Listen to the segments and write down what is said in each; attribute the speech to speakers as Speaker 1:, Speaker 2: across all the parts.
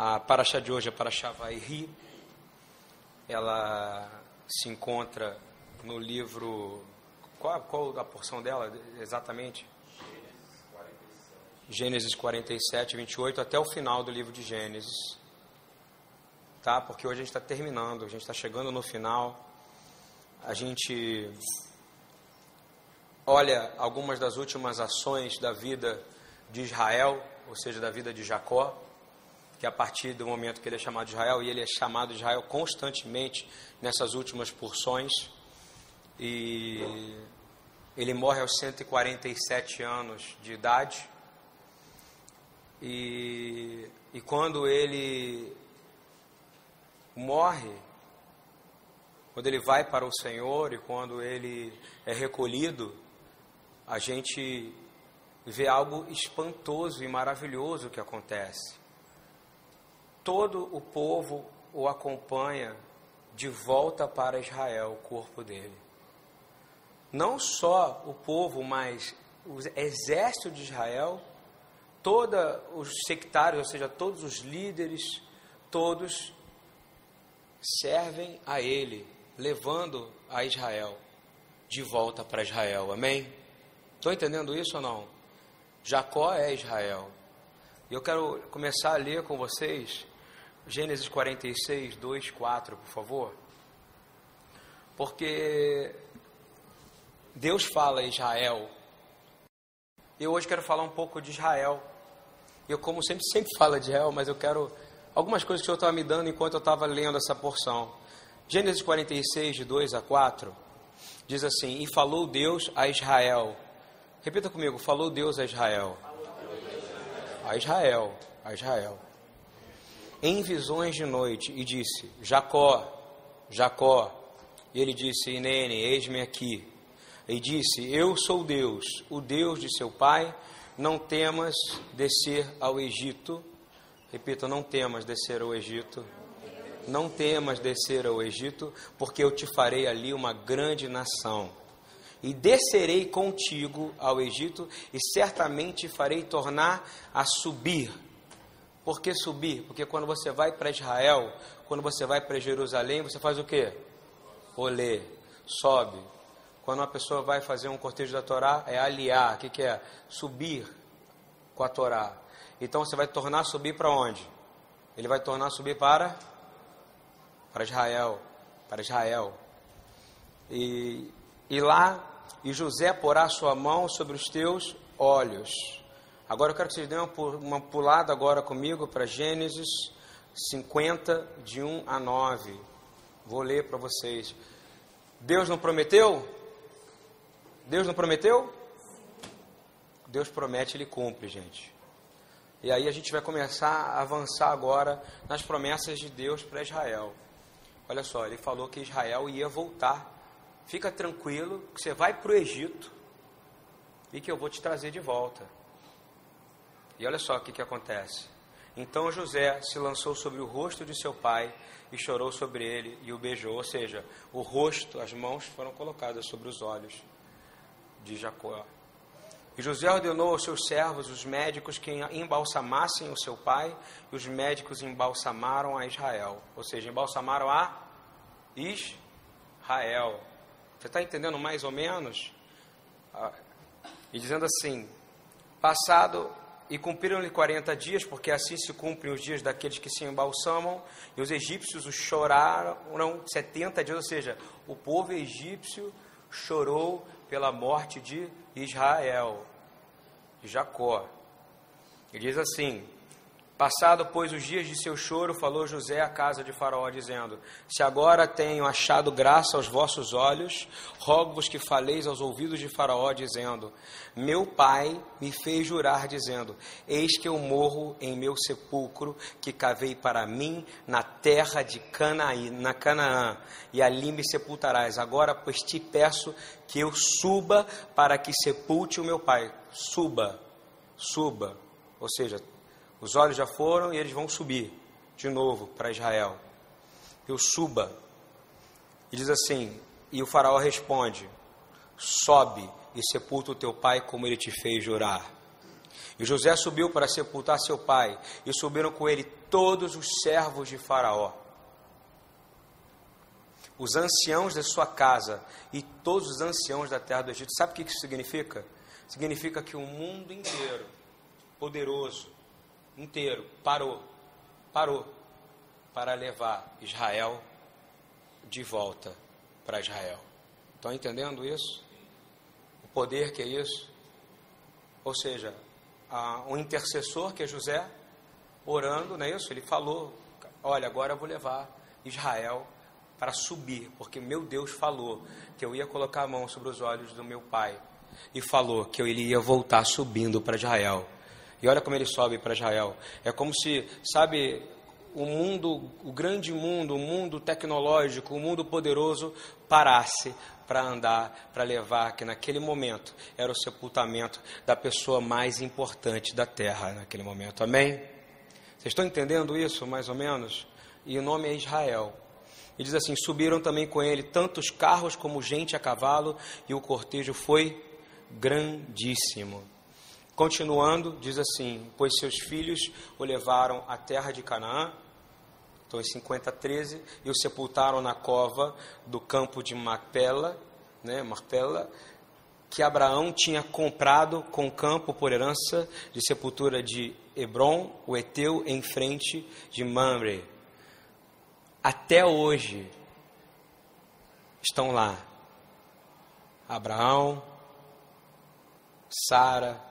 Speaker 1: A paraxá de hoje, a paraxá vai rir. Ela se encontra no livro. Qual, qual a porção dela exatamente? Gênesis 47, 28, até o final do livro de Gênesis. Tá? Porque hoje a gente está terminando, a gente está chegando no final. A gente olha algumas das últimas ações da vida de Israel, ou seja, da vida de Jacó, que a partir do momento que ele é chamado de Israel, e ele é chamado de Israel constantemente nessas últimas porções, e ele morre aos 147 anos de idade, e, e quando ele morre, quando ele vai para o Senhor e quando ele é recolhido, a gente vê algo espantoso e maravilhoso que acontece. Todo o povo o acompanha de volta para Israel, o corpo dele. Não só o povo, mas o exército de Israel, todos os sectários, ou seja, todos os líderes, todos servem a ele, levando a Israel de volta para Israel. Amém? Estão entendendo isso ou não? Jacó é Israel. E eu quero começar a ler com vocês Gênesis 46, 2, 4, por favor. Porque Deus fala Israel. Eu hoje quero falar um pouco de Israel. Eu, como sempre, sempre falo de Israel, mas eu quero algumas coisas que o Senhor estava me dando enquanto eu estava lendo essa porção. Gênesis 46, de 2 a 4, diz assim: E falou Deus a Israel. Repita comigo: Falou Deus a Israel. A Israel, a Israel. Em visões de noite, e disse: Jacó, Jacó. E ele disse: Inene, eis-me aqui. E disse: Eu sou Deus, o Deus de seu pai. Não temas descer ao Egito. Repita: Não temas descer ao Egito. Não temas descer ao Egito, porque eu te farei ali uma grande nação e descerei contigo ao Egito, e certamente farei tornar a subir. Por que subir? Porque quando você vai para Israel, quando você vai para Jerusalém, você faz o quê? Olê, sobe. Quando uma pessoa vai fazer um cortejo da Torá, é aliar. O que, que é? Subir com a Torá. Então você vai tornar subir para onde? Ele vai tornar subir para para Israel, para Israel. E e lá, e José porá sua mão sobre os teus olhos. Agora eu quero que vocês dêem uma pulada agora comigo para Gênesis 50, de 1 a 9. Vou ler para vocês. Deus não prometeu? Deus não prometeu? Deus promete, Ele cumpre, gente. E aí a gente vai começar a avançar agora nas promessas de Deus para Israel. Olha só, Ele falou que Israel ia voltar fica tranquilo que você vai para o Egito e que eu vou te trazer de volta. E olha só o que, que acontece. Então José se lançou sobre o rosto de seu pai e chorou sobre ele e o beijou. Ou seja, o rosto, as mãos foram colocadas sobre os olhos de Jacó. E José ordenou aos seus servos, os médicos, que embalsamassem o seu pai, e os médicos embalsamaram a Israel. Ou seja, embalsamaram a Israel. Você está entendendo mais ou menos? Ah, e dizendo assim: passado e cumpriram-lhe 40 dias, porque assim se cumprem os dias daqueles que se embalsamam, e os egípcios os choraram 70 dias, ou seja, o povo egípcio chorou pela morte de Israel, de Jacó. E diz assim: Passado, pois, os dias de seu choro, falou José à casa de Faraó, dizendo: Se agora tenho achado graça aos vossos olhos, rogo-vos que faleis aos ouvidos de Faraó, dizendo: Meu pai me fez jurar, dizendo: Eis que eu morro em meu sepulcro, que cavei para mim na terra de Canaí, na Canaã, e ali me sepultarás. Agora, pois, te peço que eu suba para que sepulte o meu pai. Suba, suba. Ou seja, os olhos já foram e eles vão subir de novo para Israel. Eu suba. E diz assim: E o Faraó responde: Sobe e sepulta o teu pai como ele te fez jurar. E José subiu para sepultar seu pai, e subiram com ele todos os servos de Faraó, os anciãos de sua casa e todos os anciãos da terra do Egito. Sabe o que isso significa? Significa que o mundo inteiro, poderoso, inteiro, parou, parou para levar Israel de volta para Israel. Estão entendendo isso? O poder que é isso? Ou seja, um intercessor que é José, orando, não é isso? Ele falou: Olha, agora eu vou levar Israel para subir, porque meu Deus falou que eu ia colocar a mão sobre os olhos do meu pai e falou que eu iria voltar subindo para Israel. E olha como ele sobe para Israel. É como se, sabe, o mundo, o grande mundo, o mundo tecnológico, o mundo poderoso parasse para andar, para levar, que naquele momento era o sepultamento da pessoa mais importante da terra naquele momento. Amém? Vocês estão entendendo isso, mais ou menos? E o nome é Israel. E diz assim: subiram também com ele tantos carros como gente a cavalo, e o cortejo foi grandíssimo. Continuando, diz assim: Pois seus filhos o levaram à terra de Canaã, então em 50, 13, e o sepultaram na cova do campo de Macpela, né, Macpela, que Abraão tinha comprado com campo por herança de sepultura de Hebron, o Eteu, em frente de Mamre. Até hoje estão lá Abraão, Sara,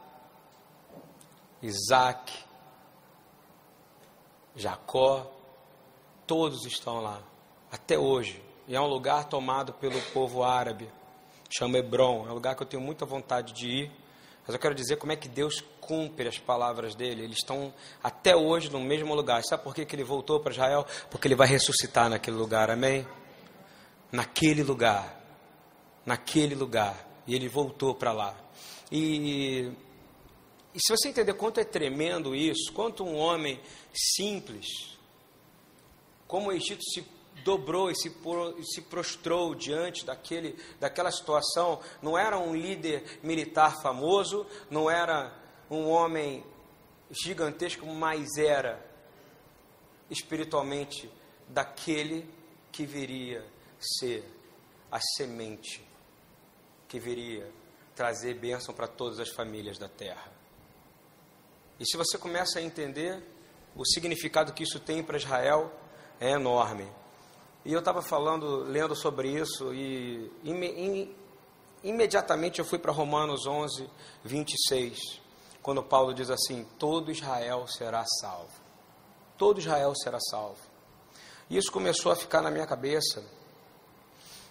Speaker 1: Isaac, Jacó, todos estão lá, até hoje. E é um lugar tomado pelo povo árabe, chama Hebron. É um lugar que eu tenho muita vontade de ir. Mas eu quero dizer como é que Deus cumpre as palavras dele. Eles estão até hoje no mesmo lugar. Sabe por que, que ele voltou para Israel? Porque ele vai ressuscitar naquele lugar, amém? Naquele lugar. Naquele lugar. E ele voltou para lá. E, e se você entender quanto é tremendo isso, quanto um homem simples, como o Egito se dobrou e se, se prostrou diante daquele, daquela situação, não era um líder militar famoso, não era um homem gigantesco, mas era espiritualmente daquele que viria ser a semente que viria trazer bênção para todas as famílias da terra. E se você começa a entender o significado que isso tem para Israel, é enorme. E eu estava falando, lendo sobre isso, e im, imediatamente eu fui para Romanos 11, 26, quando Paulo diz assim: Todo Israel será salvo. Todo Israel será salvo. E isso começou a ficar na minha cabeça.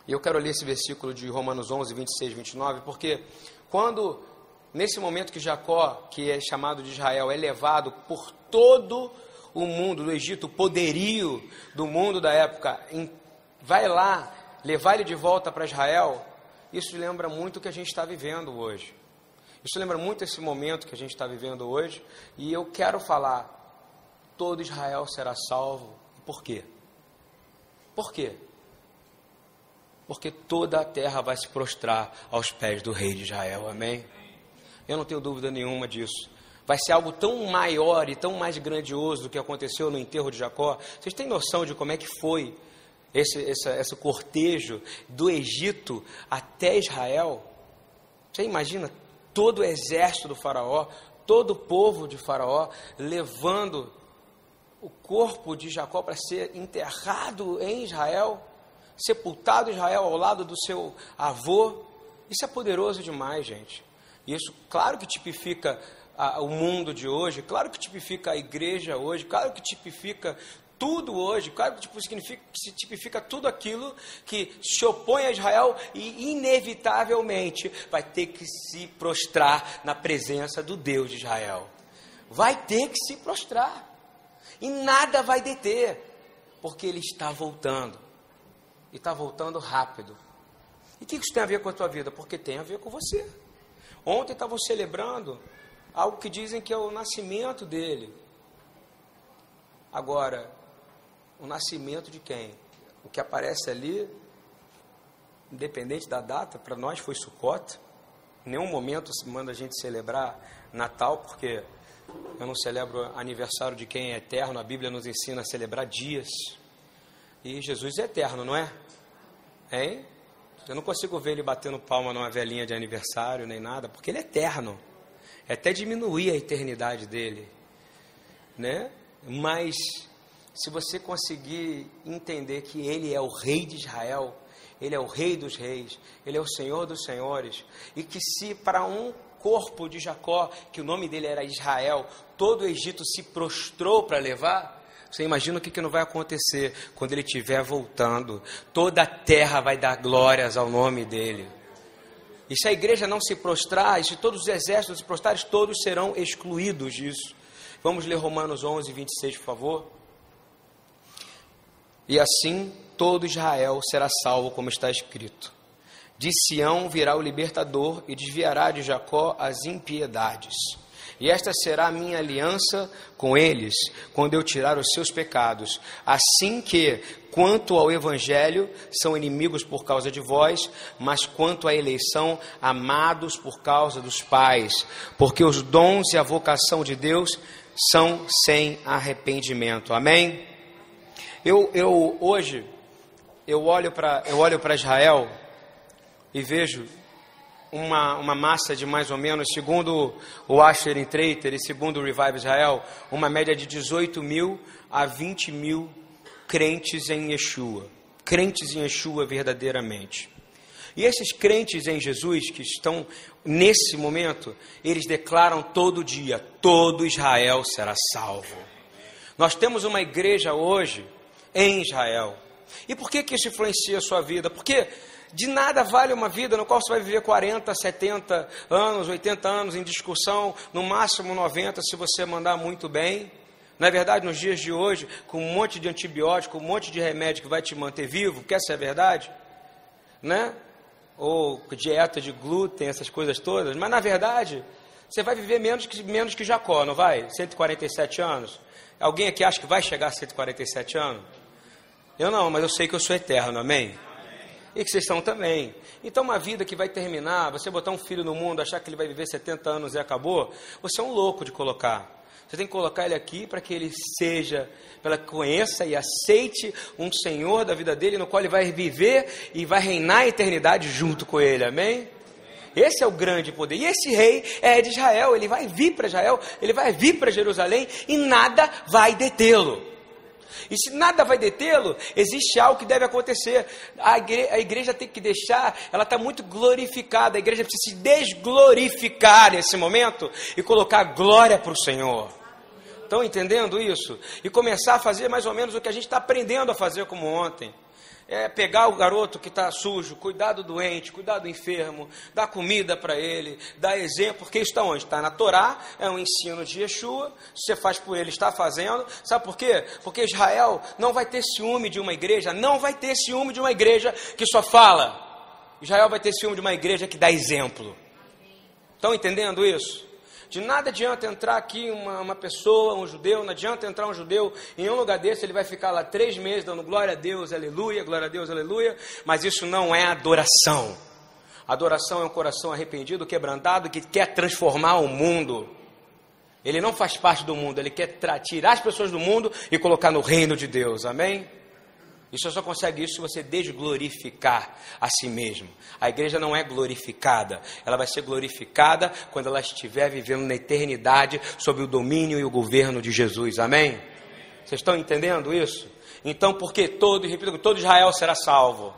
Speaker 1: E eu quero ler esse versículo de Romanos 11, 26, 29, porque quando, nesse momento que Jacó, que é chamado de Israel, é levado por todo o mundo do Egito, o poderio do mundo da época, em, vai lá levar ele de volta para Israel, isso lembra muito o que a gente está vivendo hoje. Isso lembra muito esse momento que a gente está vivendo hoje, e eu quero falar: todo Israel será salvo. Por quê? Por quê? Porque toda a terra vai se prostrar aos pés do rei de Israel, amém? Eu não tenho dúvida nenhuma disso vai ser algo tão maior e tão mais grandioso do que aconteceu no enterro de Jacó. Vocês têm noção de como é que foi esse, esse, esse cortejo do Egito até Israel? Você imagina todo o exército do Faraó, todo o povo de Faraó levando o corpo de Jacó para ser enterrado em Israel, sepultado em Israel ao lado do seu avô. Isso é poderoso demais, gente. Isso, claro que tipifica a, o mundo de hoje, claro que tipifica a igreja hoje, claro que tipifica tudo hoje, claro que tipo, significa, se tipifica tudo aquilo que se opõe a Israel e inevitavelmente vai ter que se prostrar na presença do Deus de Israel. Vai ter que se prostrar. E nada vai deter, porque ele está voltando. E está voltando rápido. E o que isso tem a ver com a tua vida? Porque tem a ver com você. Ontem estavam celebrando algo que dizem que é o nascimento dele. Agora, o nascimento de quem? O que aparece ali, independente da data, para nós foi Sucota, Em nenhum momento manda a gente celebrar Natal, porque eu não celebro aniversário de quem é eterno, a Bíblia nos ensina a celebrar dias. E Jesus é eterno, não é? Hein? Eu não consigo ver ele batendo palma numa velhinha de aniversário nem nada, porque ele é eterno. É até diminuir a eternidade dele, né? Mas se você conseguir entender que ele é o rei de Israel, ele é o rei dos reis, ele é o senhor dos senhores, e que se para um corpo de Jacó, que o nome dele era Israel, todo o Egito se prostrou para levar, você imagina o que, que não vai acontecer quando ele estiver voltando. Toda a terra vai dar glórias ao nome dele. E se a igreja não se prostrar, e se todos os exércitos se prostrarem, todos serão excluídos disso. Vamos ler Romanos 11, 26, por favor. E assim todo Israel será salvo, como está escrito. De Sião virá o libertador e desviará de Jacó as impiedades. E esta será a minha aliança com eles, quando eu tirar os seus pecados. Assim que, quanto ao evangelho, são inimigos por causa de vós, mas quanto à eleição, amados por causa dos pais, porque os dons e a vocação de Deus são sem arrependimento. Amém? Eu, eu hoje eu olho para eu olho para Israel e vejo uma, uma massa de mais ou menos, segundo o Asher Traiter e segundo o Revive Israel, uma média de 18 mil a 20 mil crentes em Yeshua. Crentes em Yeshua verdadeiramente. E esses crentes em Jesus que estão nesse momento, eles declaram todo dia: todo Israel será salvo. Nós temos uma igreja hoje em Israel. E por que, que isso influencia a sua vida? Porque de nada vale uma vida no qual você vai viver 40, 70 anos, 80 anos em discussão, no máximo 90 se você mandar muito bem. Não é verdade? Nos dias de hoje, com um monte de antibiótico, um monte de remédio que vai te manter vivo, que essa é a verdade, né? Ou dieta de glúten, essas coisas todas, mas na verdade, você vai viver menos que, menos que Jacó, não vai? 147 anos. Alguém aqui acha que vai chegar a 147 anos? Eu não, mas eu sei que eu sou eterno, amém? E que vocês são também. Então, uma vida que vai terminar, você botar um filho no mundo, achar que ele vai viver 70 anos e acabou, você é um louco de colocar. Você tem que colocar ele aqui para que ele seja, para que conheça e aceite um Senhor da vida dele, no qual ele vai viver e vai reinar a eternidade junto com ele, amém? Esse é o grande poder. E esse rei é de Israel, ele vai vir para Israel, ele vai vir para Jerusalém e nada vai detê-lo. E se nada vai detê-lo, existe algo que deve acontecer. A igreja, a igreja tem que deixar, ela está muito glorificada. A igreja precisa se desglorificar nesse momento e colocar glória para o Senhor. Estão entendendo isso? E começar a fazer mais ou menos o que a gente está aprendendo a fazer como ontem é pegar o garoto que está sujo, cuidar do doente, cuidar do enfermo, dar comida para ele, dar exemplo, porque está onde? Está na Torá, é um ensino de Yeshua, você faz por ele, está fazendo. Sabe por quê? Porque Israel não vai ter ciúme de uma igreja, não vai ter ciúme de uma igreja que só fala. Israel vai ter ciúme de uma igreja que dá exemplo. Estão entendendo isso? De nada adianta entrar aqui uma, uma pessoa, um judeu, não adianta entrar um judeu em um lugar desse, ele vai ficar lá três meses dando glória a Deus, aleluia, glória a Deus, aleluia, mas isso não é adoração. Adoração é um coração arrependido, quebrantado, que quer transformar o mundo. Ele não faz parte do mundo, ele quer tirar as pessoas do mundo e colocar no reino de Deus, amém? E você só consegue isso se você desglorificar a si mesmo. A igreja não é glorificada, ela vai ser glorificada quando ela estiver vivendo na eternidade sob o domínio e o governo de Jesus. Amém? Vocês estão entendendo isso? Então, porque todo, repito, todo Israel será salvo.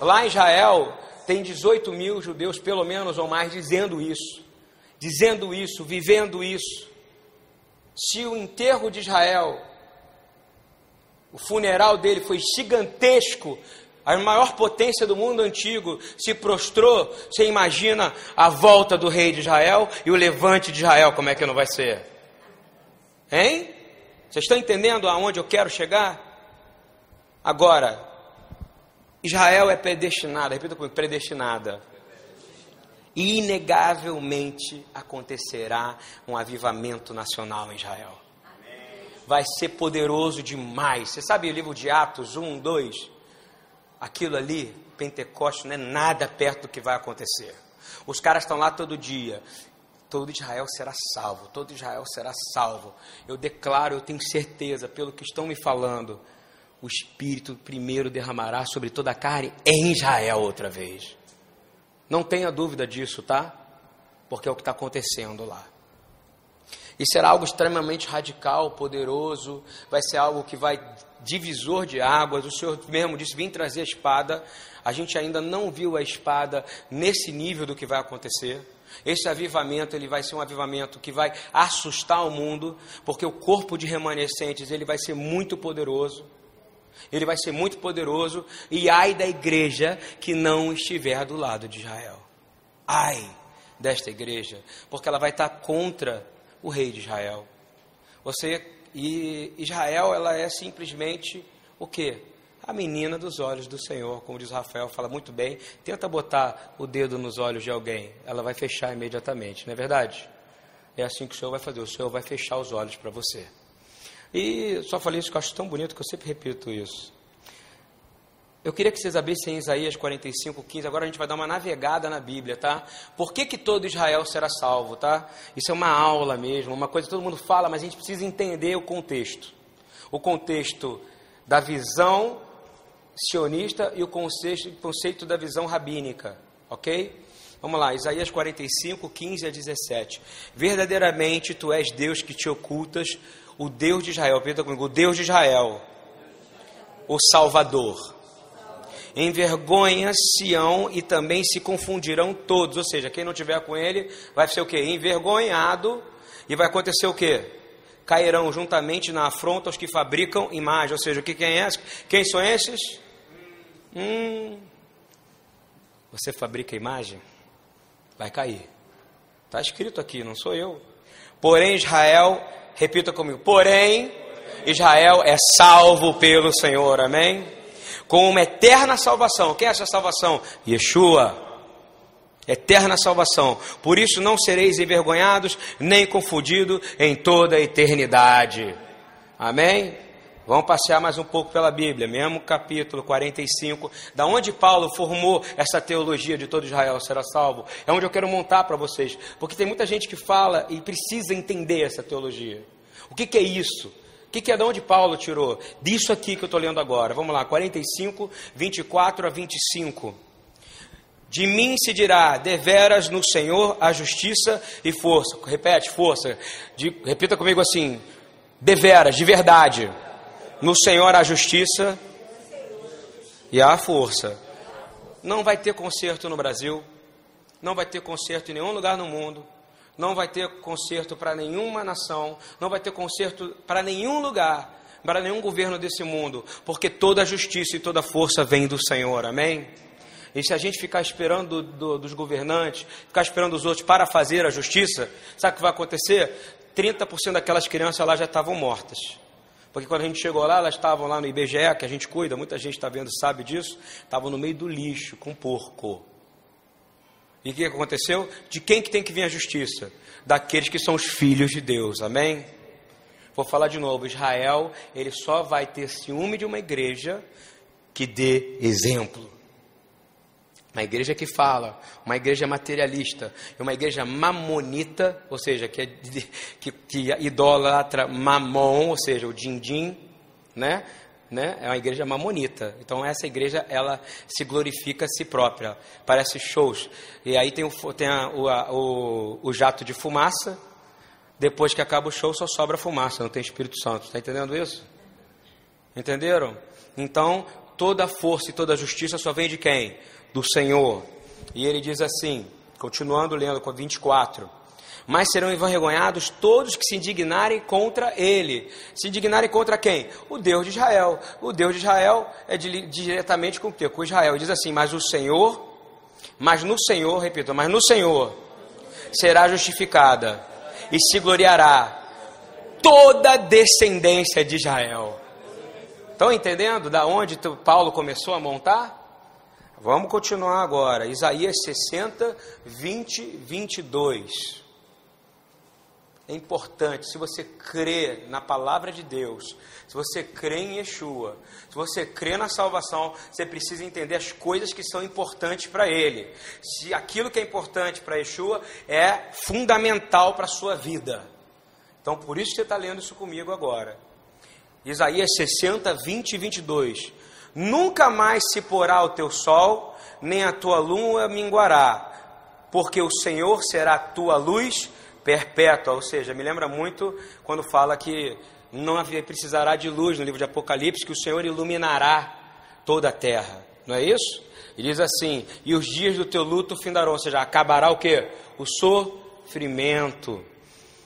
Speaker 1: Lá em Israel tem 18 mil judeus, pelo menos ou mais, dizendo isso, dizendo isso, vivendo isso. Se o enterro de Israel o funeral dele foi gigantesco. A maior potência do mundo antigo se prostrou. Você imagina a volta do rei de Israel e o levante de Israel, como é que não vai ser? Hein? Vocês estão entendendo aonde eu quero chegar? Agora, Israel é predestinada, repita comigo, predestinada. Inegavelmente acontecerá um avivamento nacional em Israel vai ser poderoso demais. Você sabe o livro de Atos 1, 2? Aquilo ali, Pentecostes, não é nada perto do que vai acontecer. Os caras estão lá todo dia. Todo Israel será salvo, todo Israel será salvo. Eu declaro, eu tenho certeza, pelo que estão me falando, o Espírito primeiro derramará sobre toda a carne em Israel outra vez. Não tenha dúvida disso, tá? Porque é o que está acontecendo lá. E será algo extremamente radical, poderoso, vai ser algo que vai divisor de águas. O Senhor mesmo disse: vim trazer a espada. A gente ainda não viu a espada nesse nível do que vai acontecer. Esse avivamento, ele vai ser um avivamento que vai assustar o mundo, porque o corpo de remanescentes, ele vai ser muito poderoso. Ele vai ser muito poderoso e ai da igreja que não estiver do lado de Israel. Ai desta igreja, porque ela vai estar contra o rei de Israel. Você e Israel, ela é simplesmente o quê? A menina dos olhos do Senhor, como diz Rafael, fala muito bem. Tenta botar o dedo nos olhos de alguém, ela vai fechar imediatamente, não é verdade? É assim que o Senhor vai fazer, o Senhor vai fechar os olhos para você. E só falei isso que eu acho tão bonito que eu sempre repito isso. Eu queria que vocês abrissem Isaías 45, 15. Agora a gente vai dar uma navegada na Bíblia, tá? Por que, que todo Israel será salvo, tá? Isso é uma aula mesmo, uma coisa que todo mundo fala, mas a gente precisa entender o contexto. O contexto da visão sionista e o conceito, conceito da visão rabínica, ok? Vamos lá, Isaías 45, 15 a 17. Verdadeiramente tu és Deus que te ocultas, o Deus de Israel, repita comigo, o Deus de Israel, o Salvador. Envergonha Sião e também se confundirão todos, ou seja, quem não tiver com ele vai ser o que? Envergonhado e vai acontecer o que? Cairão juntamente na afronta os que fabricam imagem, ou seja, o que quem é? Quem são esses? Hum, você fabrica imagem? Vai cair. Está escrito aqui, não sou eu. Porém, Israel Repita comigo. Porém, Israel é salvo pelo Senhor. Amém? Com uma eterna salvação. Quem é essa salvação? Yeshua. Eterna salvação. Por isso não sereis envergonhados nem confundidos em toda a eternidade. Amém? Vamos passear mais um pouco pela Bíblia, mesmo capítulo 45, da onde Paulo formou essa teologia de todo Israel será salvo. É onde eu quero montar para vocês, porque tem muita gente que fala e precisa entender essa teologia. O que, que é isso? O que, que é de onde Paulo tirou? Disso aqui que eu estou lendo agora. Vamos lá, 45, 24 a 25. De mim se dirá, deveras no Senhor a justiça e força. Repete, força. De, repita comigo assim: deveras, de verdade no Senhor a justiça e a força. Não vai ter conserto no Brasil, não vai ter conserto em nenhum lugar no mundo, não vai ter conserto para nenhuma nação, não vai ter conserto para nenhum lugar, para nenhum governo desse mundo, porque toda a justiça e toda a força vem do Senhor, amém? E se a gente ficar esperando do, do, dos governantes, ficar esperando os outros para fazer a justiça, sabe o que vai acontecer? 30% daquelas crianças lá já estavam mortas. Porque quando a gente chegou lá, elas estavam lá no IBGE, que a gente cuida, muita gente está vendo, sabe disso, estavam no meio do lixo, com porco. E o que aconteceu? De quem que tem que vir a justiça? Daqueles que são os filhos de Deus, amém? Vou falar de novo, Israel, ele só vai ter ciúme de uma igreja que dê exemplo. Uma igreja que fala, uma igreja materialista, uma igreja mamonita, ou seja, que, é, que, que idolatra mamon, ou seja, o din-din, né? Né? É uma igreja mamonita. Então essa igreja ela se glorifica a si própria. Parece shows. E aí tem, o, tem a, o, a, o, o jato de fumaça. Depois que acaba o show só sobra fumaça, não tem Espírito Santo. Está entendendo isso? Entenderam? Então toda a força e toda a justiça só vem de quem? do Senhor. E ele diz assim, continuando lendo com 24: Mas serão envergonhados todos que se indignarem contra ele. Se indignarem contra quem? O Deus de Israel. O Deus de Israel é de, diretamente com? Com Israel. Diz assim: Mas o Senhor, mas no Senhor, repito, mas no Senhor será justificada e se gloriará toda a descendência de Israel. Estão entendendo da onde Paulo começou a montar? Vamos continuar agora. Isaías 60, 20, 22. É importante, se você crê na palavra de Deus, se você crê em Yeshua, se você crê na salvação, você precisa entender as coisas que são importantes para Ele. Se aquilo que é importante para Yeshua é fundamental para a sua vida. Então, por isso que você está lendo isso comigo agora. Isaías 60, 20 e 22. Nunca mais se porá o teu sol, nem a tua lua minguará, porque o Senhor será a tua luz perpétua. Ou seja, me lembra muito quando fala que não precisará de luz no livro de Apocalipse, que o Senhor iluminará toda a terra. Não é isso? Ele diz assim: e os dias do teu luto findarão, ou seja, acabará o que? O sofrimento.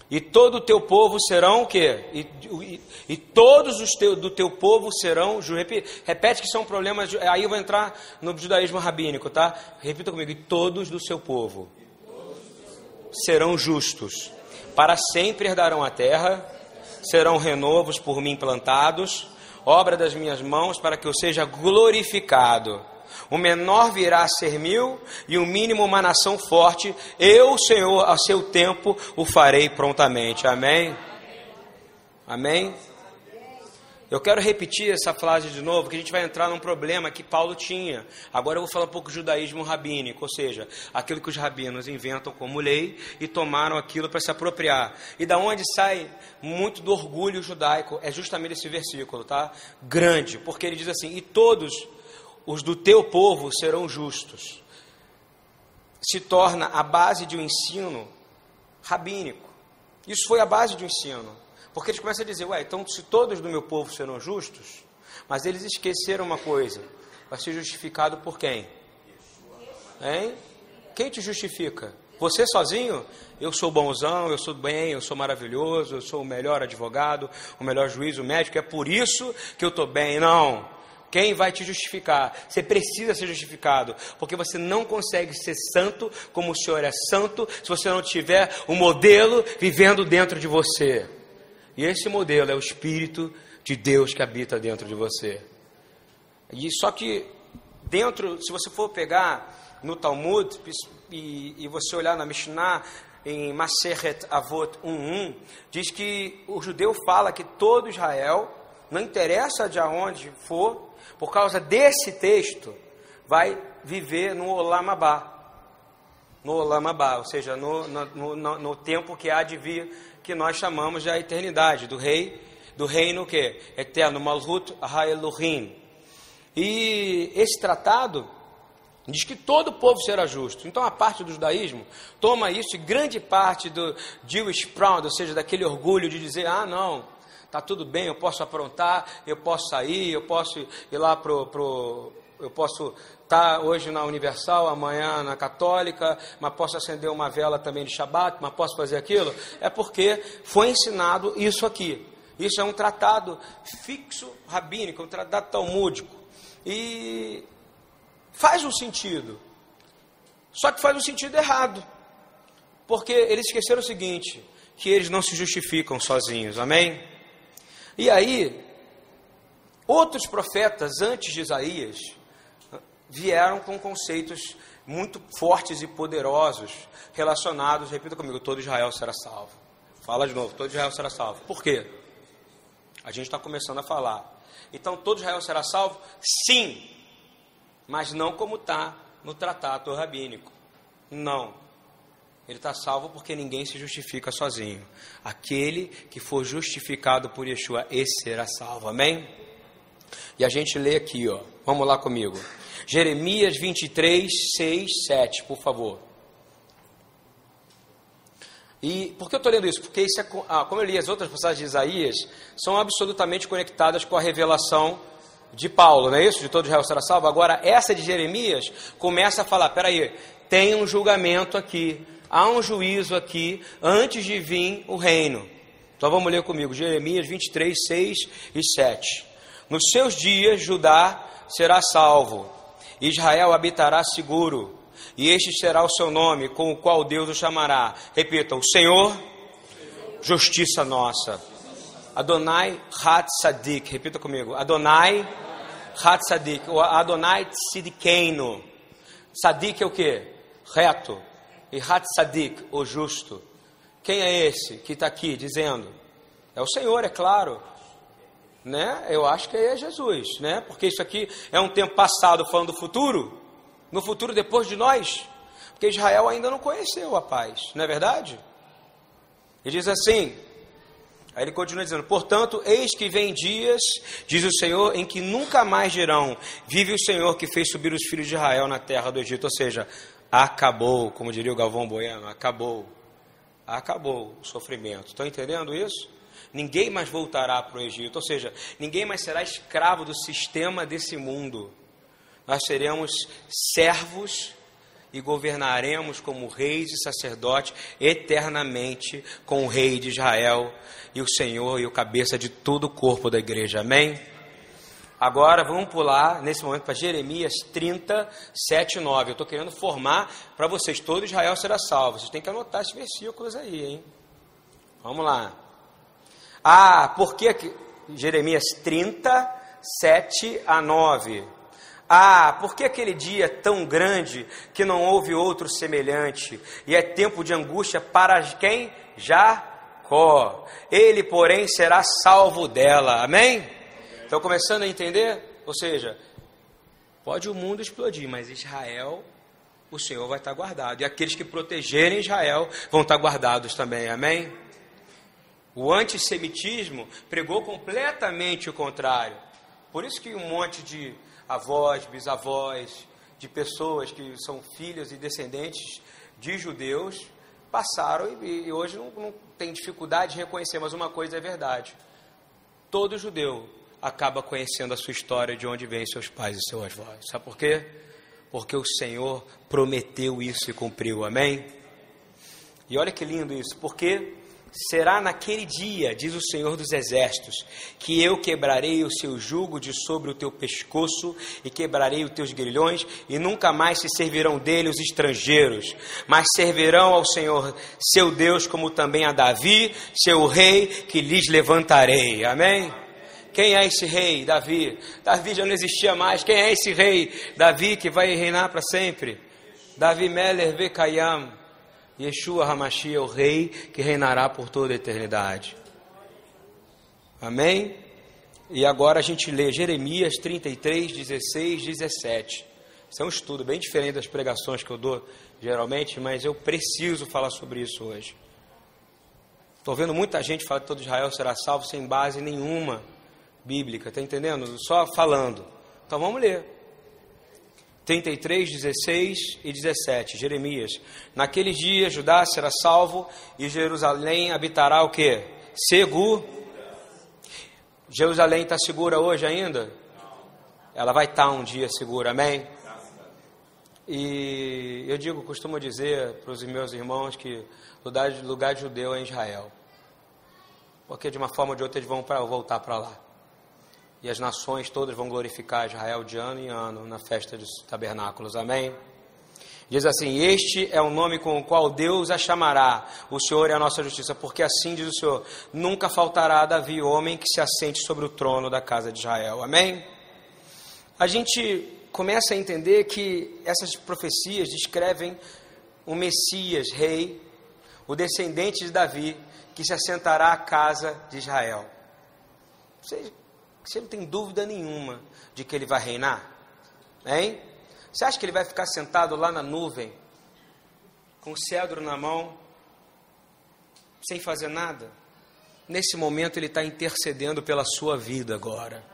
Speaker 1: E todo o teu povo serão o quê? E, e, e todos os teu, do teu povo serão, repete, repete que são problemas, aí eu vou entrar no judaísmo rabínico, tá? Repita comigo, e todos do seu povo serão justos, para sempre herdarão a terra, serão renovos por mim plantados, obra das minhas mãos, para que eu seja glorificado. O menor virá a ser mil, e o mínimo uma nação forte. Eu, Senhor, a seu tempo o farei prontamente. Amém? Amém? Eu quero repetir essa frase de novo, que a gente vai entrar num problema que Paulo tinha. Agora eu vou falar um pouco do judaísmo rabínico, ou seja, aquilo que os rabinos inventam como lei e tomaram aquilo para se apropriar. E da onde sai muito do orgulho judaico é justamente esse versículo, tá? Grande, porque ele diz assim: "E todos os do teu povo serão justos". Se torna a base de um ensino rabínico. Isso foi a base de um ensino. Porque eles começam a dizer, ué, então se todos do meu povo serão justos, mas eles esqueceram uma coisa, vai ser justificado por quem? Hein? Quem te justifica? Você sozinho? Eu sou bonzão, eu sou bem, eu sou maravilhoso, eu sou o melhor advogado, o melhor juiz, o médico, é por isso que eu estou bem. Não. Quem vai te justificar? Você precisa ser justificado, porque você não consegue ser santo como o Senhor é santo se você não tiver o um modelo vivendo dentro de você. E esse modelo é o Espírito de Deus que habita dentro de você. E só que dentro, se você for pegar no Talmud e, e você olhar na Mishnah, em Maseret Avot 1.1, diz que o judeu fala que todo Israel, não interessa de onde for, por causa desse texto, vai viver no Olamabá. No Olamabá, ou seja, no, no, no, no tempo que há de vir que nós chamamos de a eternidade, do rei, do reino que eterno, Malhut Haelohim. E esse tratado diz que todo povo será justo. Então a parte do judaísmo toma isso e grande parte do Jewish proud, ou seja, daquele orgulho de dizer, ah não, tá tudo bem, eu posso aprontar, eu posso sair, eu posso ir lá pro, pro eu posso estar tá hoje na Universal, amanhã na Católica, mas posso acender uma vela também de Shabat, mas posso fazer aquilo? É porque foi ensinado isso aqui. Isso é um tratado fixo rabínico, um tratado talmúdico. E faz um sentido. Só que faz um sentido errado. Porque eles esqueceram o seguinte: que eles não se justificam sozinhos. Amém? E aí, outros profetas antes de Isaías, vieram com conceitos muito fortes e poderosos relacionados, repita comigo, todo Israel será salvo. Fala de novo, todo Israel será salvo. Por quê? A gente está começando a falar. Então, todo Israel será salvo? Sim, mas não como está no tratado rabínico. Não. Ele está salvo porque ninguém se justifica sozinho. Aquele que for justificado por Yeshua, esse será salvo. Amém? E a gente lê aqui, ó. Vamos lá comigo. Jeremias 23, 6, 7, por favor. E por que eu estou lendo isso? Porque isso é, ah, como eu li as outras passagens de Isaías, são absolutamente conectadas com a revelação de Paulo, não é isso? De todo Israel será salvo. Agora, essa de Jeremias começa a falar: peraí, tem um julgamento aqui, há um juízo aqui, antes de vir o reino. Então vamos ler comigo, Jeremias 23, 6 e 7. Nos seus dias, Judá será salvo, Israel habitará seguro, e este será o seu nome, com o qual Deus o chamará. Repita: o Senhor, justiça nossa. Adonai Hat Sadik, repita comigo. Adonai Hat Sadik, ou Adonai Tzidkeino. Sadik é o que? Reto. E Hat Sadik, o justo. Quem é esse que está aqui dizendo? É o Senhor, é claro. Né? Eu acho que é Jesus, né? Porque isso aqui é um tempo passado falando do futuro, no futuro depois de nós, porque Israel ainda não conheceu a paz, não é verdade? Ele diz assim, Aí ele continua dizendo: Portanto, eis que vem dias, diz o Senhor, em que nunca mais dirão: Vive o Senhor que fez subir os filhos de Israel na terra do Egito. Ou seja, acabou, como diria o Galvão Bueno, acabou. Acabou o sofrimento. Estão entendendo isso? Ninguém mais voltará para o Egito, ou seja, ninguém mais será escravo do sistema desse mundo. Nós seremos servos e governaremos como reis e sacerdotes eternamente com o rei de Israel e o Senhor e o cabeça de todo o corpo da igreja. Amém? Agora vamos pular nesse momento para Jeremias 30, 7 e 9. Eu estou querendo formar para vocês, todo Israel será salvo. Vocês têm que anotar esses versículos aí, hein? Vamos lá. Ah, por que Jeremias 30, 7 a 9? Ah, por que aquele dia tão grande que não houve outro semelhante? E é tempo de angústia para quem? Jacó. Ele, porém, será salvo dela. Amém? Estão começando a entender? Ou seja, pode o mundo explodir, mas Israel, o Senhor vai estar guardado. E aqueles que protegerem Israel vão estar guardados também. Amém? O antissemitismo pregou completamente o contrário. Por isso que um monte de avós, bisavós, de pessoas que são filhos e descendentes de judeus passaram e, e hoje não, não tem dificuldade de reconhecer, mas uma coisa é verdade: todo judeu acaba conhecendo a sua história, de onde vêm seus pais e seus avós. Sabe por quê? Porque o Senhor prometeu isso e cumpriu. Amém? E olha que lindo isso, porque será naquele dia, diz o Senhor dos Exércitos, que eu quebrarei o seu jugo de sobre o teu pescoço e quebrarei os teus grilhões, e nunca mais se servirão dele os estrangeiros, mas servirão ao Senhor seu Deus, como também a Davi, seu rei, que lhes levantarei. Amém? Quem é esse rei? Davi. Davi já não existia mais. Quem é esse rei? Davi que vai reinar para sempre. Davi Meller Vekayam. Yeshua Hamashia é o rei que reinará por toda a eternidade. Amém? E agora a gente lê Jeremias 33, 16, 17. Isso é um estudo bem diferente das pregações que eu dou geralmente, mas eu preciso falar sobre isso hoje. Estou vendo muita gente falar que todo Israel será salvo sem base nenhuma bíblica, está entendendo? Só falando. Então vamos ler. 33, 16 e 17, Jeremias. Naquele dia Judá será salvo e Jerusalém habitará o que? Seguro. Jerusalém está segura hoje ainda? Ela vai estar tá um dia segura, amém? E eu digo, costumo dizer para os meus irmãos que lugar, lugar de judeu é Israel. Porque de uma forma ou de outra eles vão pra, voltar para lá e as nações todas vão glorificar Israel de ano em ano na festa dos tabernáculos. Amém? Diz assim: Este é o nome com o qual Deus a chamará. O Senhor é a nossa justiça, porque assim diz o Senhor: nunca faltará a Davi homem que se assente sobre o trono da casa de Israel. Amém? A gente começa a entender que essas profecias descrevem o Messias, rei, o descendente de Davi, que se assentará à casa de Israel. Você você não tem dúvida nenhuma de que ele vai reinar? Hein? Você acha que ele vai ficar sentado lá na nuvem, com o cedro na mão, sem fazer nada? Nesse momento ele está intercedendo pela sua vida agora.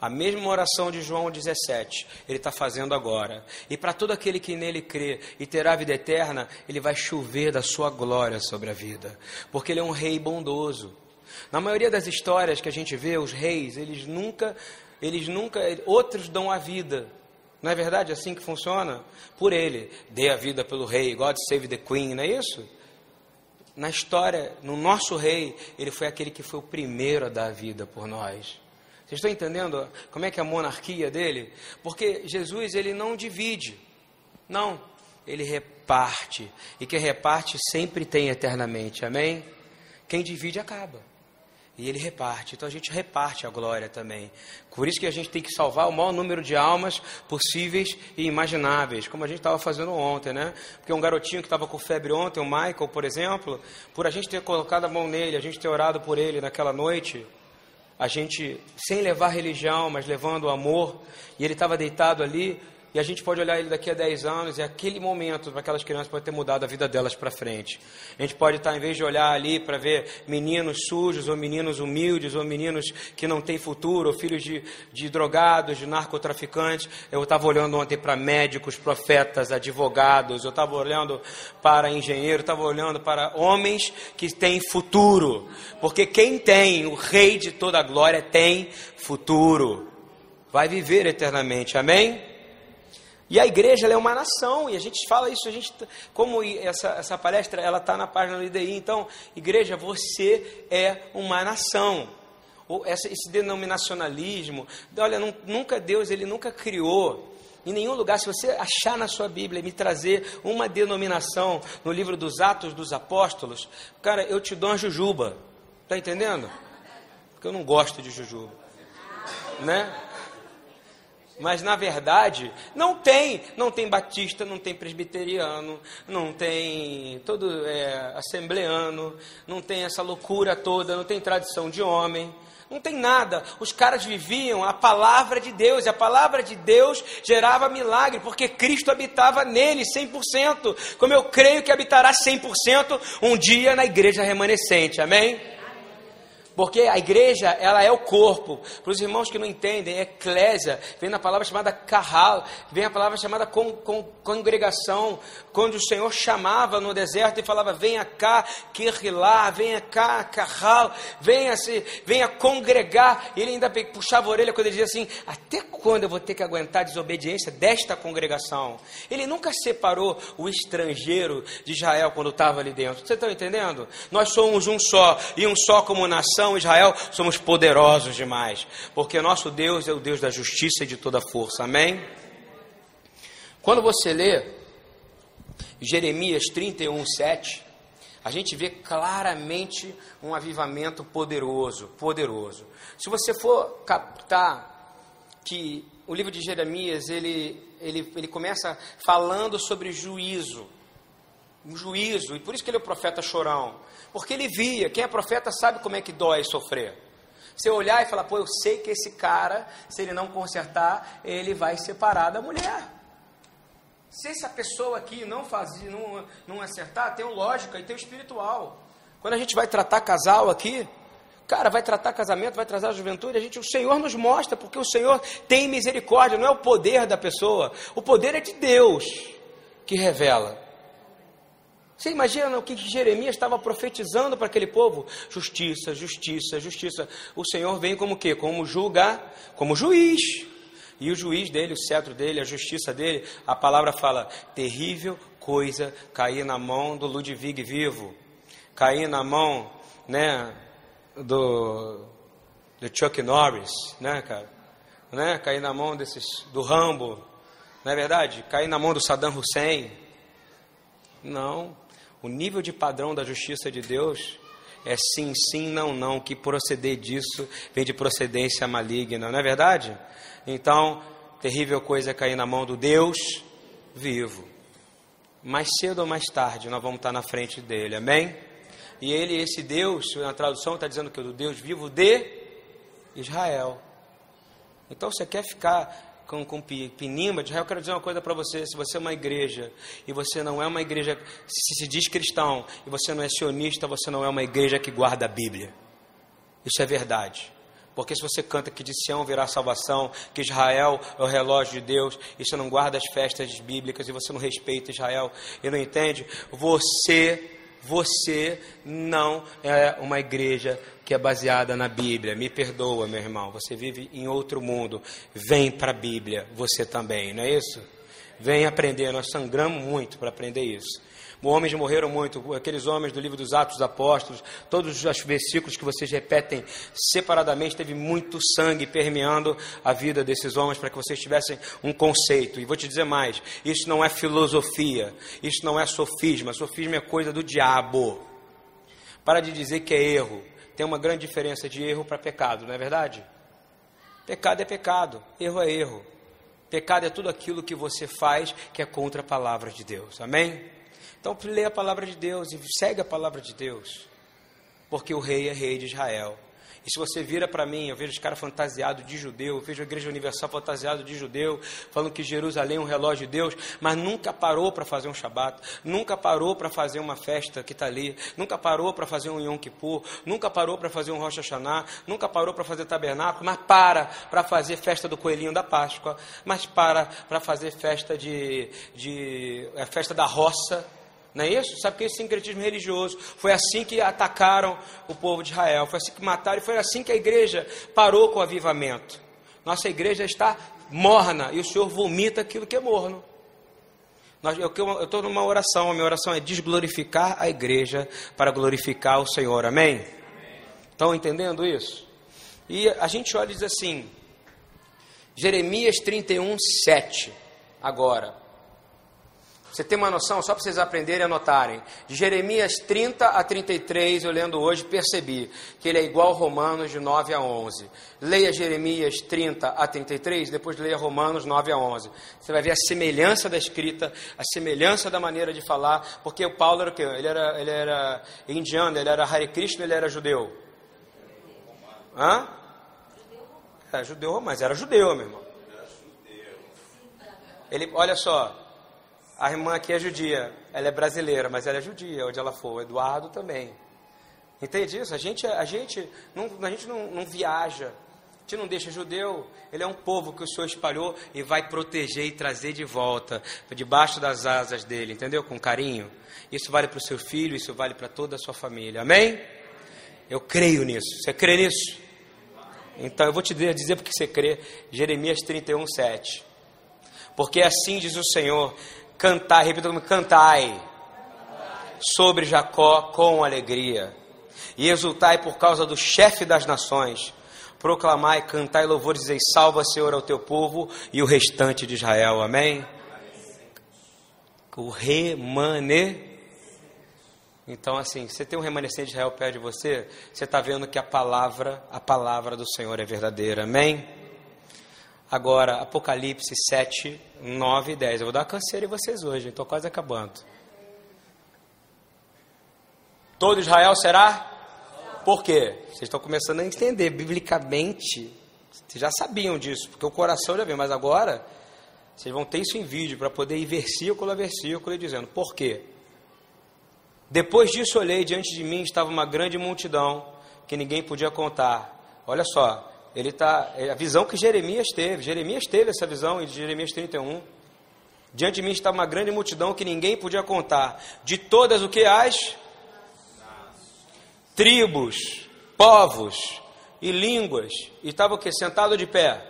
Speaker 1: A mesma oração de João 17, ele está fazendo agora. E para todo aquele que nele crê e terá vida eterna, ele vai chover da sua glória sobre a vida. Porque ele é um rei bondoso. Na maioria das histórias que a gente vê, os reis, eles nunca, eles nunca, outros dão a vida. Não é verdade assim que funciona? Por ele, dê a vida pelo rei, God save the queen, não é isso? Na história, no nosso rei, ele foi aquele que foi o primeiro a dar a vida por nós. Vocês estão entendendo como é que é a monarquia dele? Porque Jesus, ele não divide. Não, ele reparte. E quem reparte sempre tem eternamente. Amém? Quem divide acaba. E ele reparte. Então a gente reparte a glória também. Por isso que a gente tem que salvar o maior número de almas possíveis e imagináveis, como a gente estava fazendo ontem, né? Porque um garotinho que estava com febre ontem, o Michael, por exemplo, por a gente ter colocado a mão nele, a gente ter orado por ele naquela noite, a gente, sem levar religião, mas levando amor, e ele estava deitado ali, e a gente pode olhar ele daqui a 10 anos e aquele momento para aquelas crianças pode ter mudado a vida delas para frente. A gente pode estar, em vez de olhar ali para ver meninos sujos, ou meninos humildes, ou meninos que não têm futuro, ou filhos de, de drogados, de narcotraficantes, eu estava olhando ontem para médicos, profetas, advogados, eu estava olhando para engenheiros, estava olhando para homens que têm futuro. Porque quem tem, o rei de toda a glória, tem futuro. Vai viver eternamente. Amém? E a igreja é uma nação, e a gente fala isso, a gente, como essa, essa palestra ela está na página do IDI, então, igreja, você é uma nação. Essa, esse denominacionalismo, olha, nunca Deus, ele nunca criou em nenhum lugar, se você achar na sua Bíblia e me trazer uma denominação no livro dos Atos dos Apóstolos, cara, eu te dou uma jujuba. Está entendendo? Porque eu não gosto de jujuba. Né? Mas na verdade, não tem, não tem batista, não tem presbiteriano, não tem todo é, assembleano, não tem essa loucura toda, não tem tradição de homem, não tem nada. Os caras viviam a palavra de Deus, e a palavra de Deus gerava milagre, porque Cristo habitava nele 100%, como eu creio que habitará 100% um dia na igreja remanescente. Amém? Porque a igreja, ela é o corpo. Para os irmãos que não entendem, eclésia, vem na palavra chamada carral, vem a palavra chamada con, con, congregação. Quando o Senhor chamava no deserto e falava, venha cá, querrilá, venha cá, carral, venha, se, venha congregar. Ele ainda puxava a orelha quando ele dizia assim, até quando eu vou ter que aguentar a desobediência desta congregação? Ele nunca separou o estrangeiro de Israel quando estava ali dentro. Você está entendendo? Nós somos um só, e um só como nação nação Israel, somos poderosos demais, porque nosso Deus é o Deus da justiça e de toda força. Amém? Quando você lê Jeremias 31, 7, a gente vê claramente um avivamento poderoso, poderoso. Se você for captar que o livro de Jeremias, ele, ele, ele começa falando sobre juízo, um juízo, e por isso que ele é o profeta chorão. Porque ele via, quem é profeta sabe como é que dói sofrer. Você olhar e falar, pô, eu sei que esse cara, se ele não consertar, ele vai separar da mulher. Se essa pessoa aqui não fazer, não, não acertar, tem um lógica e tem um espiritual. Quando a gente vai tratar casal aqui, cara, vai tratar casamento, vai tratar a juventude, a gente, o Senhor nos mostra, porque o Senhor tem misericórdia, não é o poder da pessoa, o poder é de Deus que revela. Você imagina o que Jeremias estava profetizando para aquele povo? Justiça, justiça, justiça. O Senhor vem como que? Como julga, como juiz. E o juiz dele, o cetro dele, a justiça dele, a palavra fala: terrível coisa cair na mão do Ludwig vivo, cair na mão, né, do, do Chuck Norris, né, cara, né, cair na mão desses do Rambo, não é verdade? Cair na mão do Saddam Hussein. Não, o nível de padrão da justiça de Deus é sim, sim, não, não, que proceder disso vem de procedência maligna, não é verdade? Então, terrível coisa é cair na mão do Deus vivo. Mais cedo ou mais tarde nós vamos estar na frente dele, amém? E ele, esse Deus, na tradução está dizendo que é do Deus vivo de Israel. Então você quer ficar com, com pinimba de eu quero dizer uma coisa para você: se você é uma igreja e você não é uma igreja, se se diz cristão e você não é sionista, você não é uma igreja que guarda a Bíblia. Isso é verdade. Porque se você canta que de Sião virá salvação, que Israel é o relógio de Deus, e você não guarda as festas bíblicas, e você não respeita Israel, e não entende, você, você não é uma igreja que é baseada na Bíblia. Me perdoa, meu irmão, você vive em outro mundo. Vem para a Bíblia, você também, não é isso? Vem aprender, nós sangramos muito para aprender isso. Homens morreram muito, aqueles homens do livro dos Atos dos Apóstolos, todos os versículos que vocês repetem separadamente, teve muito sangue permeando a vida desses homens para que vocês tivessem um conceito. E vou te dizer mais: isso não é filosofia, isso não é sofisma, sofisma é coisa do diabo. Para de dizer que é erro tem uma grande diferença de erro para pecado, não é verdade? Pecado é pecado, erro é erro. Pecado é tudo aquilo que você faz que é contra a palavra de Deus. Amém? Então lê a palavra de Deus e segue a palavra de Deus. Porque o rei é rei de Israel. E se você vira para mim, eu vejo os caras fantasiados de judeu, eu vejo a Igreja Universal fantasiado de judeu, falando que Jerusalém é um relógio de Deus, mas nunca parou para fazer um Shabat, nunca parou para fazer uma festa que está ali, nunca parou para fazer um Yom Kippur, nunca parou para fazer um Rosh Hashanah, nunca parou para fazer tabernáculo, mas para para fazer festa do coelhinho da Páscoa, mas para para fazer festa de, de é, festa da roça, não é isso? Sabe que é sincretismo religioso? Foi assim que atacaram o povo de Israel, foi assim que mataram, e foi assim que a igreja parou com o avivamento. Nossa igreja está morna e o Senhor vomita aquilo que é morno. Eu estou numa oração, a minha oração é desglorificar a igreja para glorificar o Senhor, amém? amém? Estão entendendo isso? E a gente olha e diz assim, Jeremias 31, 7, agora. Você tem uma noção, só para vocês aprenderem e anotarem. De Jeremias 30 a 33, eu lendo hoje, percebi que ele é igual Romanos de 9 a 11. Leia Jeremias 30 a 33, depois leia Romanos 9 a 11. Você vai ver a semelhança da escrita, a semelhança da maneira de falar, porque o Paulo era o quê? Ele era, ele era indiano, ele era Hare Krishna, ele era judeu. Hã? É, judeu, mas era judeu, meu irmão. Ele, olha só, a irmã aqui é judia, ela é brasileira, mas ela é judia, onde ela for. O Eduardo também. Entende isso? A gente, a gente, não, a gente não, não viaja, a gente não deixa judeu. Ele é um povo que o Senhor espalhou e vai proteger e trazer de volta, debaixo das asas dele, entendeu? Com carinho. Isso vale para o seu filho, isso vale para toda a sua família. Amém? Eu creio nisso. Você crê nisso? Então eu vou te dizer porque você crê. Jeremias 31, 7. Porque assim diz o Senhor: Cantai, repita comigo, cantai sobre Jacó com alegria. E exultai por causa do chefe das nações. Proclamai, cantai louvores, dizei, salva, Senhor, ao teu povo e o restante de Israel. Amém? O remane. Então, assim, você tem um remanescente de Israel perto de você, você está vendo que a palavra, a palavra do Senhor é verdadeira. Amém? Agora, Apocalipse 7, 9 e 10. Eu vou dar canseira em vocês hoje, estou quase acabando. Todo Israel será? Por quê? Vocês estão começando a entender biblicamente. Vocês já sabiam disso, porque o coração já vem, mas agora vocês vão ter isso em vídeo para poder ir versículo a versículo e dizendo por quê. Depois disso olhei, diante de mim estava uma grande multidão que ninguém podia contar. Olha só, ele tá, é a visão que Jeremias teve. Jeremias teve essa visão em Jeremias 31. Diante de mim estava uma grande multidão que ninguém podia contar. De todas o que as tribos, povos e línguas. E estava o que? Sentado de pé?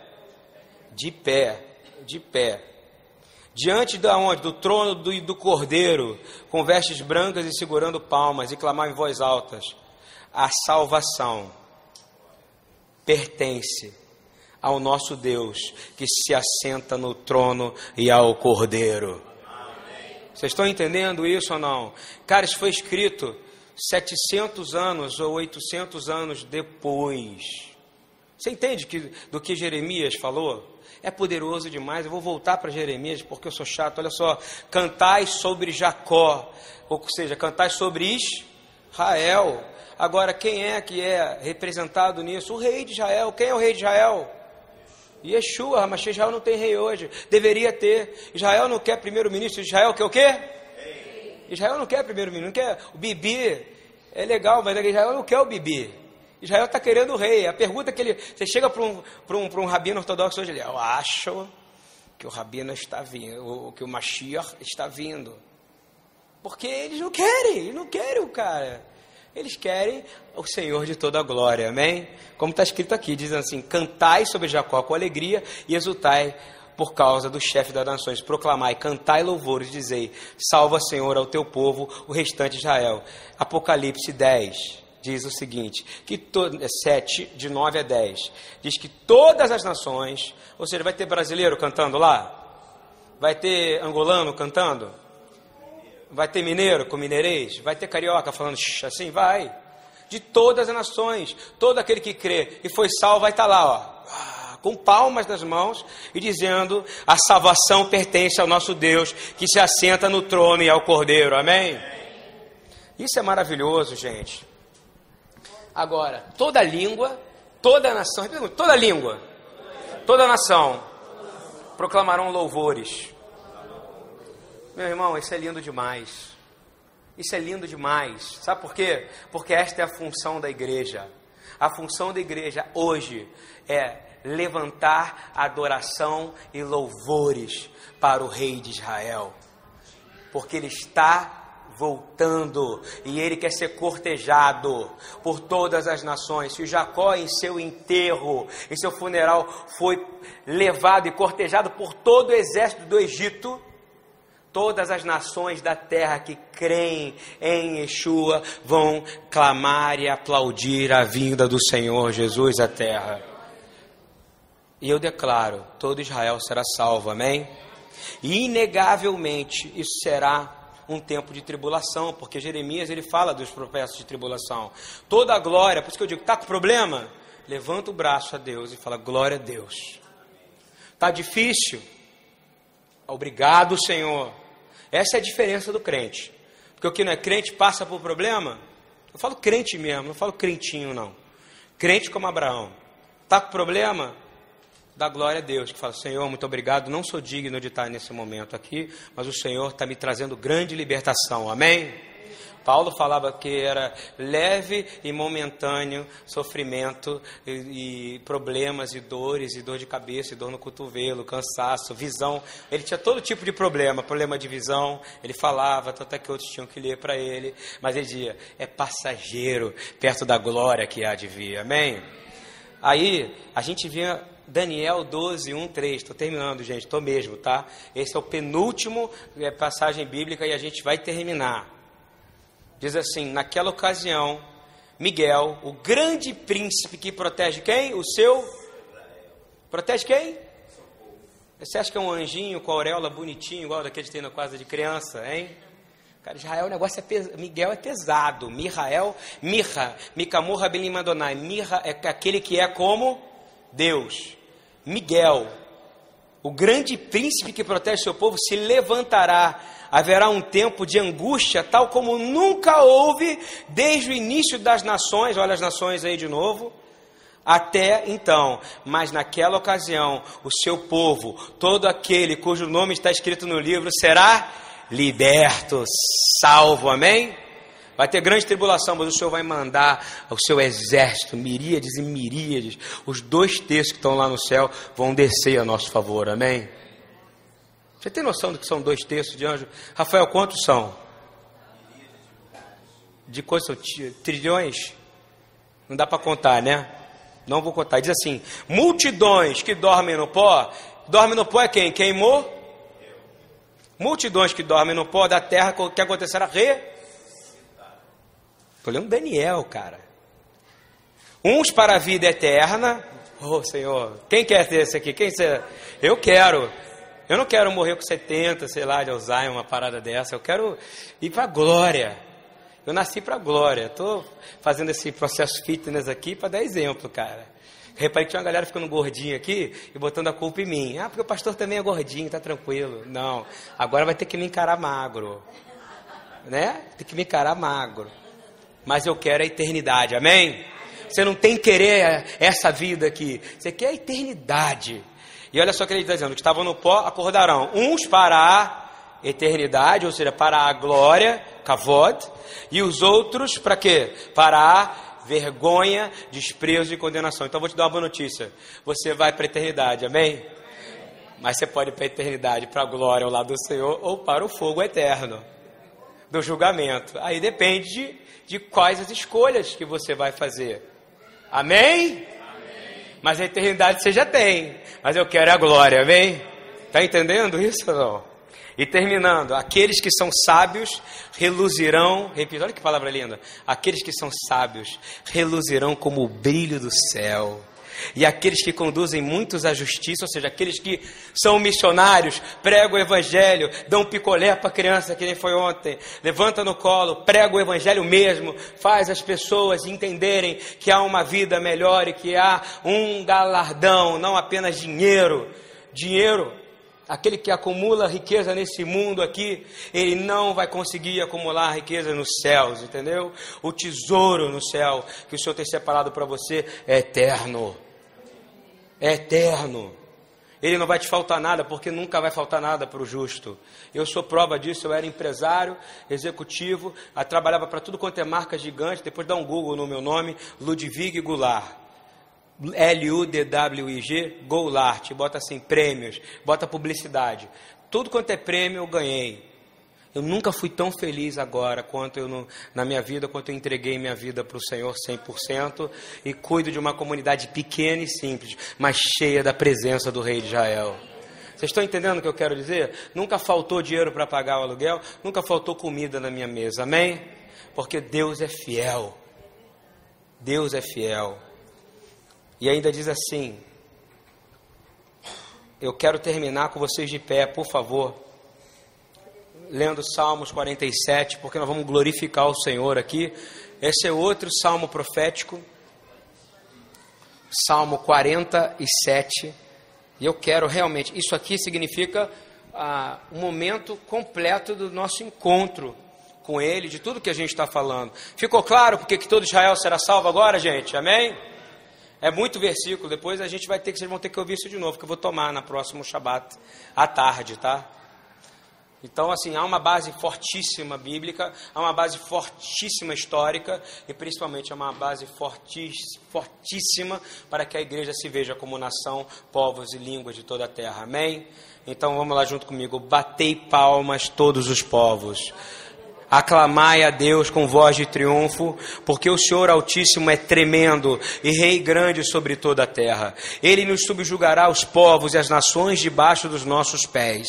Speaker 1: De pé, de pé. Diante da onde? Do trono do, do cordeiro, com vestes brancas e segurando palmas, e clamar em voz altas: A salvação pertence ao nosso Deus que se assenta no trono e ao Cordeiro. Vocês estão entendendo isso ou não? Cara, isso foi escrito 700 anos ou 800 anos depois. Você entende que, do que Jeremias falou? É poderoso demais. Eu vou voltar para Jeremias porque eu sou chato. Olha só: cantai sobre Jacó, ou seja, cantai sobre Israel. Agora, quem é que é representado nisso? O rei de Israel. Quem é o rei de Israel? Yeshua, mas Israel não tem rei hoje. Deveria ter. Israel não quer primeiro-ministro. Israel quer o quê? Rei. Israel não quer primeiro-ministro. Não quer o Bibi. É legal, mas Israel não quer o Bibi. Israel está querendo o rei. A pergunta que ele. Você chega para um, um, um rabino ortodoxo hoje, ele, eu acho que o rabino está vindo, que o Mashiach está vindo. Porque eles não querem, eles não querem o cara. Eles querem o Senhor de toda a glória, amém? Como está escrito aqui, dizendo assim: Cantai sobre Jacó com alegria e exultai por causa do chefe das nações. Proclamai, cantai louvores, dizei: Salva, Senhor, ao teu povo, o restante de Israel. Apocalipse 10 diz o seguinte: que to, 7, é de 9 a 10, diz que todas as nações, ou seja, vai ter brasileiro cantando lá? Vai ter angolano cantando? Vai ter mineiro com mineirês? Vai ter carioca falando assim? Vai. de todas as nações. Todo aquele que crê e foi salvo vai estar lá, ó, ah, com palmas nas mãos e dizendo: a salvação pertence ao nosso Deus que se assenta no trono e ao Cordeiro. Amém? Isso é maravilhoso, gente. Agora, toda língua, toda nação, toda língua, toda nação proclamarão louvores. Meu irmão, isso é lindo demais. Isso é lindo demais. Sabe por quê? Porque esta é a função da igreja. A função da igreja hoje é levantar adoração e louvores para o rei de Israel. Porque ele está voltando e ele quer ser cortejado por todas as nações. Se Jacó em seu enterro, em seu funeral foi levado e cortejado por todo o exército do Egito, todas as nações da terra que creem em Yeshua vão clamar e aplaudir a vinda do Senhor Jesus à terra. E eu declaro, todo Israel será salvo, amém? E inegavelmente isso será um tempo de tribulação, porque Jeremias ele fala dos processos de tribulação. Toda a glória, por isso que eu digo, está com problema? Levanta o braço a Deus e fala, glória a Deus. Está difícil? Obrigado, Senhor. Essa é a diferença do crente. Porque o que não é crente passa por problema. Eu falo crente mesmo, não falo crentinho, não. Crente como Abraão. Está com problema? Dá glória a Deus, que fala, Senhor, muito obrigado, não sou digno de estar nesse momento aqui, mas o Senhor está me trazendo grande libertação, amém? Paulo falava que era leve e momentâneo sofrimento e, e, problemas e dores e dor de cabeça e dor no cotovelo, cansaço, visão. Ele tinha todo tipo de problema, problema de visão. Ele falava, tanto é que outros tinham que ler para ele, mas ele dizia: é passageiro perto da glória que há de vir. Amém? Aí a gente vinha Daniel 12, 1, 3. Estou terminando, gente, estou mesmo, tá? Esse é o penúltimo é, passagem bíblica e a gente vai terminar. Diz assim: naquela ocasião, Miguel, o grande príncipe que protege quem? O seu. Protege quem? Você acha que é um anjinho com a auréola bonitinho, igual daquele que tem na casa de criança, hein? Cara, Israel, o negócio é pesado. Miguel é pesado. Mihael, Mirra, Mikamurra Belimadonai. Mirra é aquele que é como Deus, Miguel, o grande príncipe que protege seu povo, se levantará. Haverá um tempo de angústia, tal como nunca houve desde o início das nações. Olha as nações aí de novo. Até então, mas naquela ocasião, o seu povo, todo aquele cujo nome está escrito no livro, será liberto, salvo. Amém? Vai ter grande tribulação, mas o Senhor vai mandar o seu exército, miríades e miríades. Os dois terços que estão lá no céu vão descer a nosso favor, amém? Você tem noção do que são dois terços de anjos? Rafael, quantos são? De quantos são? Trilhões? Não dá para contar, né? Não vou contar. Diz assim: multidões que dormem no pó. Dorme no pó é quem? Queimou? Multidões que dormem no pó da terra, o que acontecerá? Re Estou lendo Daniel, cara. Uns para a vida eterna. Oh, Senhor, quem quer ter esse aqui? Quem ser? Eu quero. Eu não quero morrer com 70, sei lá, de Alzheimer, uma parada dessa. Eu quero ir para a glória. Eu nasci para a glória. Estou fazendo esse processo fitness aqui para dar exemplo, cara. Reparei que tinha uma galera ficando gordinha aqui e botando a culpa em mim. Ah, porque o pastor também é gordinho, tá tranquilo. Não, agora vai ter que me encarar magro. Né? Tem que me encarar magro mas eu quero a eternidade, amém? Você não tem que querer essa vida aqui, você quer a eternidade. E olha só o que ele está dizendo: que estavam no pó acordarão, uns para a eternidade, ou seja, para a glória, kavod, e os outros para quê? Para a vergonha, desprezo e condenação. Então vou te dar uma boa notícia: você vai para a eternidade, amém? Mas você pode ir para a eternidade, para a glória ao lado do Senhor, ou para o fogo eterno do julgamento. Aí depende de quais as escolhas que você vai fazer. Amém? amém? Mas a eternidade você já tem. Mas eu quero a glória, amém? Está entendendo isso ou não? E terminando, aqueles que são sábios reluzirão, repita, olha que palavra linda. Aqueles que são sábios reluzirão como o brilho do céu. E aqueles que conduzem muitos à justiça, ou seja, aqueles que são missionários, pregam o evangelho, dão picolé para a criança, que nem foi ontem, levanta no colo, prega o evangelho mesmo, faz as pessoas entenderem que há uma vida melhor e que há um galardão, não apenas dinheiro. Dinheiro Aquele que acumula riqueza nesse mundo aqui, ele não vai conseguir acumular riqueza nos céus, entendeu? O tesouro no céu que o Senhor tem separado para você é eterno. É eterno. Ele não vai te faltar nada, porque nunca vai faltar nada para o justo. Eu sou prova disso, eu era empresário, executivo, trabalhava para tudo quanto é marca gigante, depois dá um Google no meu nome, Ludwig Goulart. L-U-D-W-I-G, Goulart, bota assim, prêmios, bota publicidade. Tudo quanto é prêmio eu ganhei. Eu nunca fui tão feliz agora quanto eu na minha vida, quanto eu entreguei minha vida para o Senhor 100% e cuido de uma comunidade pequena e simples, mas cheia da presença do Rei de Israel. Vocês estão entendendo o que eu quero dizer? Nunca faltou dinheiro para pagar o aluguel, nunca faltou comida na minha mesa, amém? Porque Deus é fiel. Deus é fiel. E ainda diz assim: Eu quero terminar com vocês de pé, por favor, lendo Salmos 47, porque nós vamos glorificar o Senhor aqui. Esse é outro salmo profético, Salmo 47. E eu quero realmente, isso aqui significa ah, um momento completo do nosso encontro com Ele, de tudo que a gente está falando. Ficou claro porque que todo Israel será salvo agora, gente? Amém? É muito versículo, depois a gente vai ter que, vocês vão ter que ouvir isso de novo, que eu vou tomar na próxima Shabat, à tarde, tá? Então, assim, há uma base fortíssima bíblica, há uma base fortíssima histórica e principalmente há uma base fortíssima para que a igreja se veja como nação, povos e línguas de toda a terra. Amém? Então vamos lá junto comigo. Batei palmas todos os povos. Aclamai a Deus com voz de triunfo, porque o Senhor Altíssimo é tremendo e Rei grande sobre toda a terra. Ele nos subjugará os povos e as nações debaixo dos nossos pés.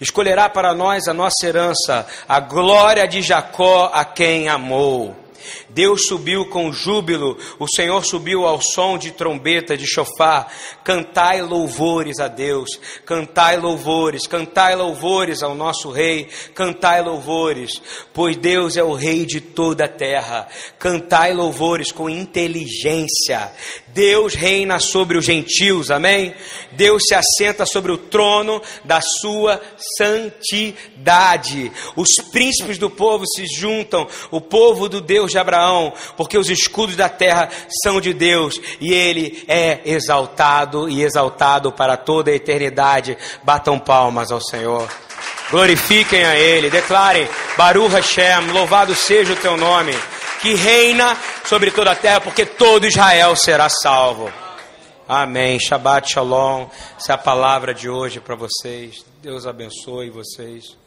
Speaker 1: Escolherá para nós a nossa herança, a glória de Jacó, a quem amou. Deus subiu com júbilo, o Senhor subiu ao som de trombeta, de chofar. Cantai louvores a Deus, cantai louvores, cantai louvores ao nosso Rei, cantai louvores, pois Deus é o Rei de toda a terra. Cantai louvores com inteligência. Deus reina sobre os gentios, amém? Deus se assenta sobre o trono da sua santidade. Os príncipes do povo se juntam, o povo do Deus de Abraão, porque os escudos da terra são de Deus e ele é exaltado e exaltado para toda a eternidade. Batam palmas ao Senhor. Glorifiquem a Ele, declarem Baruch Hashem, louvado seja o teu nome que reina sobre toda a terra, porque todo Israel será salvo. Amém. Shabbat Shalom. Essa é a palavra de hoje para vocês. Deus abençoe vocês.